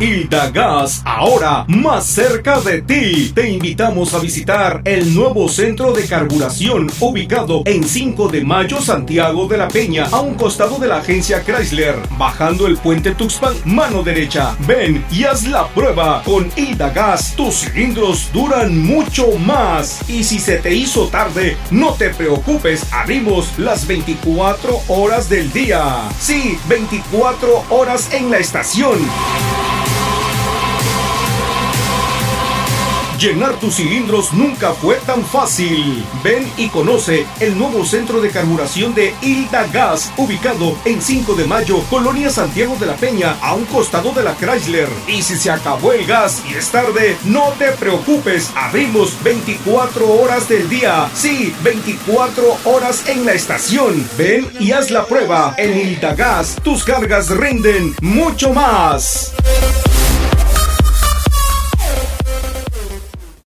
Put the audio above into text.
Hilda Gas, ahora más cerca de ti. Te invitamos a visitar el nuevo centro de carburación ubicado en 5 de Mayo, Santiago de la Peña, a un costado de la agencia Chrysler, bajando el puente Tuxpan, mano derecha. Ven y haz la prueba. Con Hilda Gas, tus cilindros duran mucho más. Y si se te hizo tarde, no te preocupes, abrimos las 24 horas del día. Sí, 24 horas en la estación. Llenar tus cilindros nunca fue tan fácil. Ven y conoce el nuevo centro de carburación de Hilda Gas, ubicado en 5 de Mayo, Colonia Santiago de la Peña, a un costado de la Chrysler. Y si se acabó el gas y es tarde, no te preocupes, abrimos 24 horas del día. Sí, 24 horas en la estación. Ven y haz la prueba. En Hilda Gas, tus cargas rinden mucho más.